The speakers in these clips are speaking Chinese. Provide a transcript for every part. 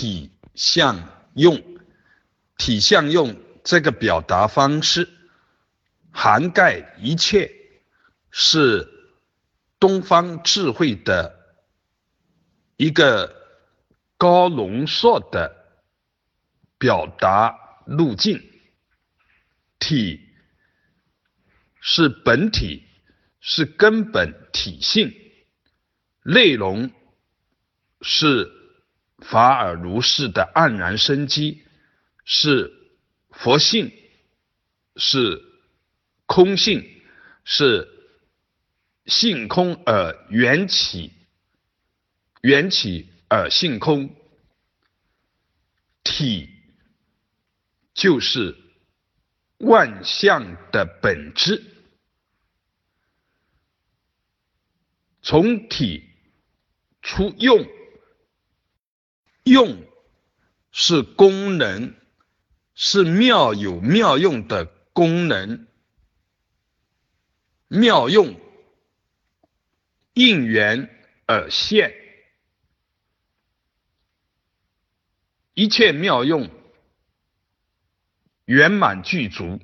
体相用，体相用这个表达方式涵盖一切，是东方智慧的一个高浓缩的表达路径。体是本体，是根本体性，内容是。法尔如是的黯然生机，是佛性，是空性，是性空而缘起，缘起而性空，体就是万象的本质，从体出用。用是功能，是妙有妙用的功能。妙用应缘而现，一切妙用圆满具足，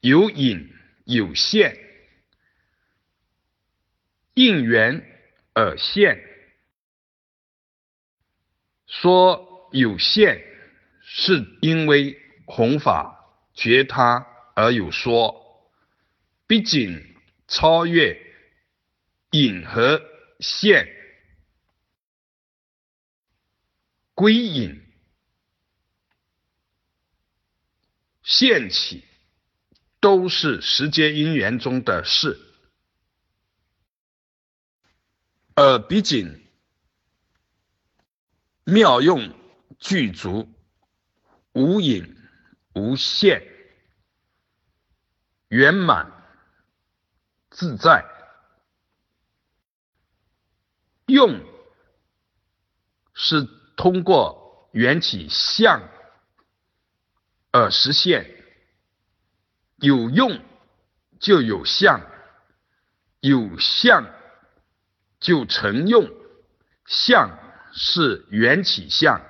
有隐有现，应缘而现。说有限，是因为弘法觉他而有说，毕竟超越隐和现，归隐现起，都是时间因缘中的事，而毕竟。妙用具足，无隐无限，圆满自在。用是通过缘起相而实现，有用就有相，有相就成用，相。是缘起相，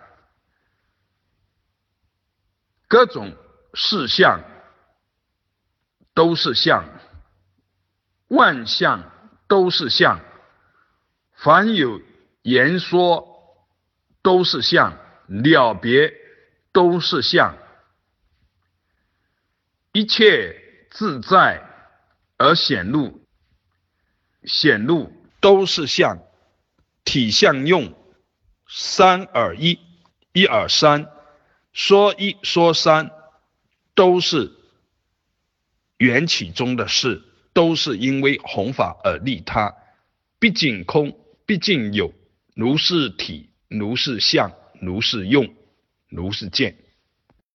各种事相都是相，万象都是相，凡有言说都是相，了别都是相，一切自在而显露，显露都是相，体相用。三而一，一而三，说一说三，都是缘起中的事，都是因为弘法而利他。毕竟空，毕竟有，如是体，如是相，如是用，如是见。